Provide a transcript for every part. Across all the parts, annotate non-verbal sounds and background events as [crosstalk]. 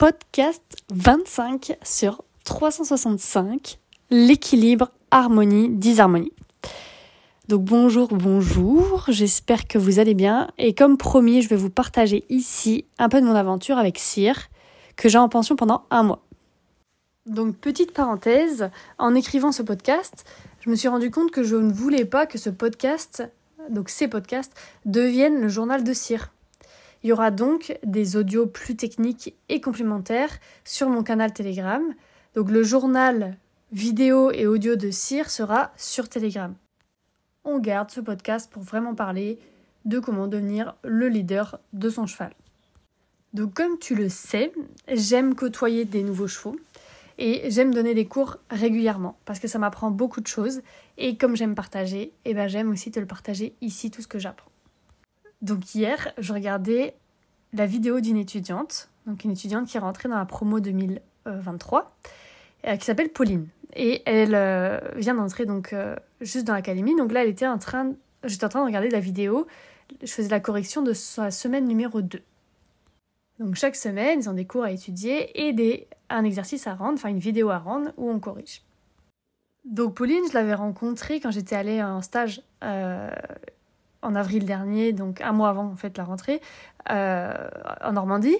podcast 25 sur 365, l'équilibre, harmonie, disharmonie. Donc bonjour, bonjour, j'espère que vous allez bien et comme promis, je vais vous partager ici un peu de mon aventure avec Cyr, que j'ai en pension pendant un mois. Donc petite parenthèse, en écrivant ce podcast, je me suis rendu compte que je ne voulais pas que ce podcast, donc ces podcasts, deviennent le journal de Cyr. Il y aura donc des audios plus techniques et complémentaires sur mon canal Telegram. Donc le journal vidéo et audio de Cyr sera sur Telegram. On garde ce podcast pour vraiment parler de comment devenir le leader de son cheval. Donc comme tu le sais, j'aime côtoyer des nouveaux chevaux et j'aime donner des cours régulièrement parce que ça m'apprend beaucoup de choses et comme j'aime partager, eh ben j'aime aussi te le partager ici tout ce que j'apprends. Donc hier, je regardais la vidéo d'une étudiante, donc une étudiante qui est rentrée dans la promo 2023, euh, qui s'appelle Pauline. Et elle euh, vient d'entrer donc euh, juste dans l'académie. Donc là, elle était en train, j'étais en train de regarder la vidéo. Je faisais la correction de sa semaine numéro 2. Donc chaque semaine, ils ont des cours à étudier et des, un exercice à rendre, enfin une vidéo à rendre où on corrige. Donc Pauline, je l'avais rencontrée quand j'étais allée en stage en avril dernier, donc un mois avant en fait la rentrée, euh, en Normandie.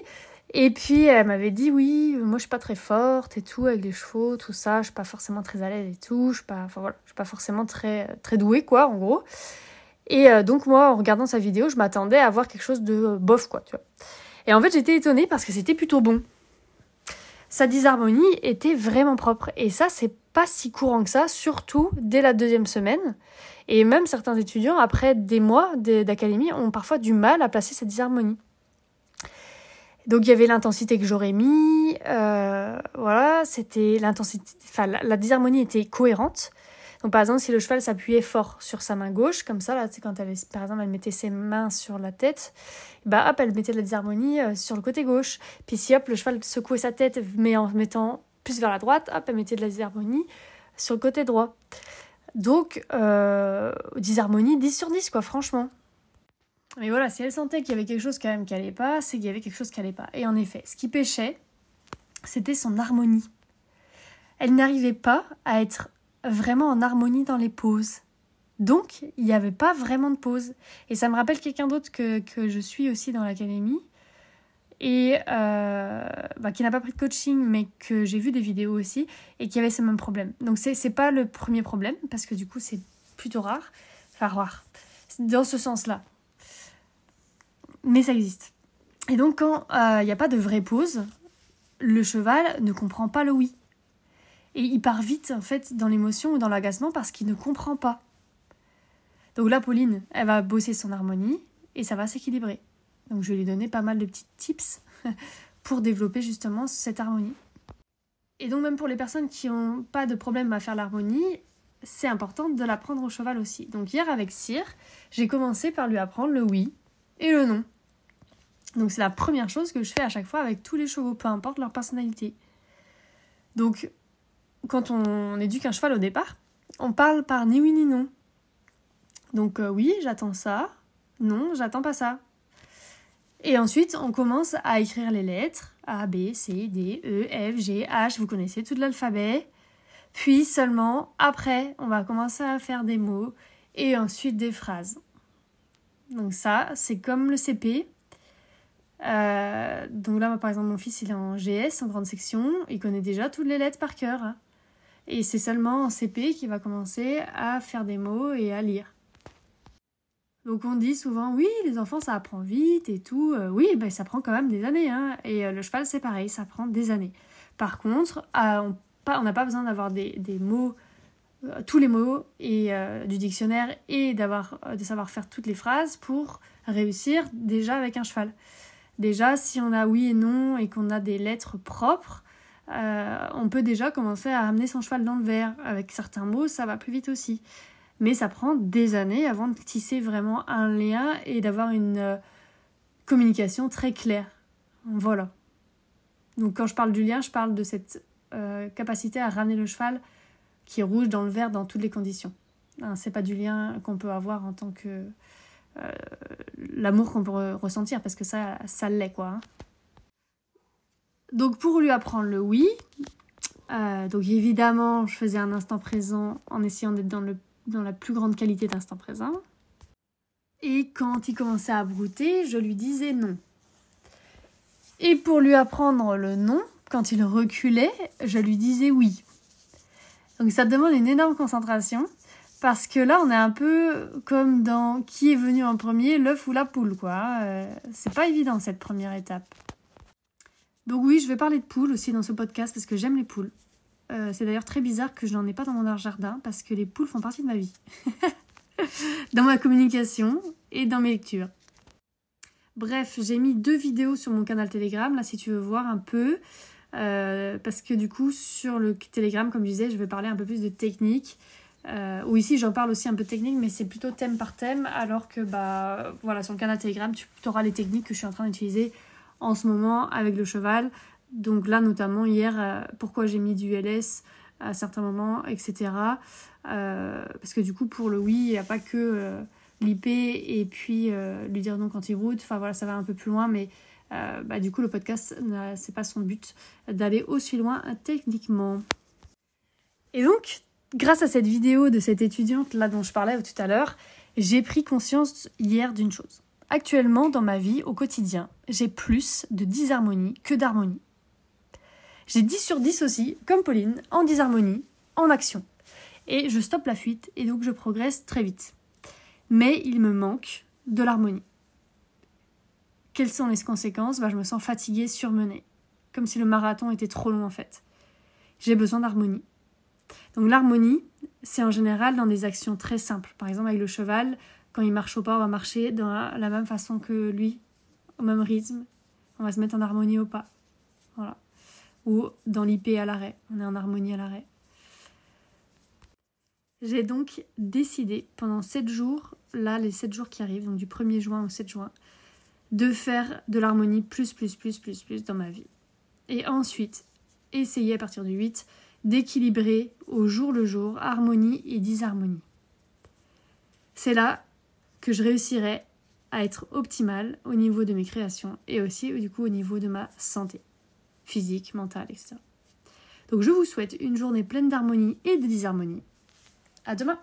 Et puis elle m'avait dit oui, moi je suis pas très forte et tout avec les chevaux, tout ça, je suis pas forcément très à l'aise et tout, je suis pas, enfin voilà, je suis pas forcément très très douée quoi en gros. Et euh, donc moi en regardant sa vidéo, je m'attendais à voir quelque chose de bof quoi, tu vois. Et en fait j'étais étonnée parce que c'était plutôt bon. Sa disharmonie était vraiment propre et ça c'est pas si courant que ça, surtout dès la deuxième semaine. Et même certains étudiants, après des mois d'académie, ont parfois du mal à placer cette disharmonie. Donc il y avait l'intensité que j'aurais mis, euh, voilà, c'était l'intensité, enfin la, disharmonie était cohérente. Donc par exemple, si le cheval s'appuyait fort sur sa main gauche, comme ça, là, c'est quand elle, par exemple, elle mettait ses mains sur la tête, bah hop, elle mettait de la disharmonie euh, sur le côté gauche. Puis si hop, le cheval secouait sa tête, mais en mettant plus vers la droite, hop, elle mettait de la disharmonie sur le côté droit. Donc, euh, disharmonie 10 sur 10, quoi, franchement. Mais voilà, si elle sentait qu'il y avait quelque chose quand même qui allait pas, c'est qu'il y avait quelque chose qui allait pas. Et en effet, ce qui pêchait, c'était son harmonie. Elle n'arrivait pas à être vraiment en harmonie dans les pauses. Donc, il n'y avait pas vraiment de pause. Et ça me rappelle quelqu'un d'autre que, que je suis aussi dans l'académie, et euh, bah, qui n'a pas pris de coaching, mais que j'ai vu des vidéos aussi, et qui avait ce même problème. Donc c'est, pas le premier problème, parce que du coup c'est plutôt rare, enfin rare, dans ce sens-là. Mais ça existe. Et donc quand euh, il n'y a pas de vraie pause, le cheval ne comprend pas le oui. Et il part vite en fait dans l'émotion ou dans l'agacement parce qu'il ne comprend pas. Donc là, Pauline, elle va bosser son harmonie et ça va s'équilibrer. Donc je vais lui donner pas mal de petits tips [laughs] pour développer justement cette harmonie. Et donc même pour les personnes qui n'ont pas de problème à faire l'harmonie, c'est important de l'apprendre au cheval aussi. Donc hier avec Cyr, j'ai commencé par lui apprendre le oui et le non. Donc c'est la première chose que je fais à chaque fois avec tous les chevaux, peu importe leur personnalité. Donc quand on éduque un cheval au départ, on parle par ni oui ni non. Donc euh, oui, j'attends ça. Non, j'attends pas ça. Et ensuite, on commence à écrire les lettres A, B, C, D, E, F, G, H. Vous connaissez tout l'alphabet. Puis seulement après, on va commencer à faire des mots et ensuite des phrases. Donc ça, c'est comme le CP. Euh, donc là, par exemple, mon fils, il est en GS, en grande section. Il connaît déjà toutes les lettres par cœur. Et c'est seulement en CP qu'il va commencer à faire des mots et à lire. Donc on dit souvent oui, les enfants ça apprend vite et tout. Euh, oui, ben, ça prend quand même des années. Hein. Et euh, le cheval c'est pareil, ça prend des années. Par contre, euh, on n'a pas besoin d'avoir des, mots, tous les mots et, du dictionnaire et de savoir faire toutes les phrases pour réussir déjà avec un cheval. Déjà, si on a oui et non et qu'on a des lettres propres, on peut déjà commencer à amener son cheval dans le verre. Avec certains mots, ça va plus vite aussi mais ça prend des années avant de tisser vraiment un lien et d'avoir une euh, communication très claire. Voilà. Donc quand je parle du lien, je parle de cette euh, capacité à ramener le cheval qui est rouge dans le vert dans toutes les conditions. Hein, c'est pas du lien qu'on peut avoir en tant que euh, l'amour qu'on peut ressentir parce que ça ça l'est quoi. Hein. Donc pour lui apprendre le oui, donc évidemment, je faisais un instant présent en essayant d'être dans, le, dans la plus grande qualité d'instant présent. Et quand il commençait à brouter, je lui disais non. Et pour lui apprendre le non, quand il reculait, je lui disais oui. Donc ça demande une énorme concentration parce que là on est un peu comme dans qui est venu en premier, l'œuf ou la poule quoi. Euh, c'est pas évident cette première étape. Donc oui, je vais parler de poules aussi dans ce podcast parce que j'aime les poules. Euh, c'est d'ailleurs très bizarre que je n'en ai pas dans mon jardin parce que les poules font partie de ma vie. [laughs] dans ma communication et dans mes lectures. Bref, j'ai mis deux vidéos sur mon canal Telegram, là si tu veux voir un peu. Euh, parce que du coup, sur le Telegram, comme je disais, je vais parler un peu plus de technique. Euh, ou ici, j'en parle aussi un peu technique, mais c'est plutôt thème par thème. Alors que, bah, voilà, sur le canal Telegram, tu auras les techniques que je suis en train d'utiliser en ce moment avec le cheval. Donc là, notamment hier, euh, pourquoi j'ai mis du LS à certains moments, etc. Euh, parce que du coup, pour le oui, il n'y a pas que euh, l'IP et puis lui dire non quand il route. Enfin voilà, ça va un peu plus loin, mais bah, du coup, le podcast, c'est pas son but d'aller aussi loin techniquement. Et donc, grâce à cette vidéo de cette étudiante là dont je parlais tout à l'heure, j'ai pris conscience hier d'une chose. Actuellement, dans ma vie, au quotidien, j'ai plus de disharmonie que d'harmonie. J'ai 10 sur 10 aussi, comme Pauline, en disharmonie, en action. Et je stoppe la fuite et donc je progresse très vite. Mais il me manque de l'harmonie. Quelles sont les conséquences? Bah, Je me sens fatiguée, surmenée. Comme si le marathon était trop long en fait. J'ai besoin d'harmonie. Donc l'harmonie, c'est en général dans des actions très simples. Par exemple avec le cheval, quand il marche au pas, on va marcher de la même façon que lui, au même rythme. On va se mettre en harmonie au pas. Voilà. Ou dans l'IP à l'arrêt. On est en harmonie à l'arrêt. J'ai donc décidé pendant 7 jours, là les 7 jours qui arrivent, donc du 1er juin au 7 juin, de faire de l'harmonie plus, plus, plus, plus, plus dans ma vie. Et ensuite, essayer à partir du 8 d'équilibrer au jour le jour harmonie et disharmonie. C'est là que je réussirai à être optimale au niveau de mes créations et aussi du coup au niveau de ma santé physique, mentale, etc. Donc je vous souhaite une journée pleine d'harmonie et de disharmonie. À demain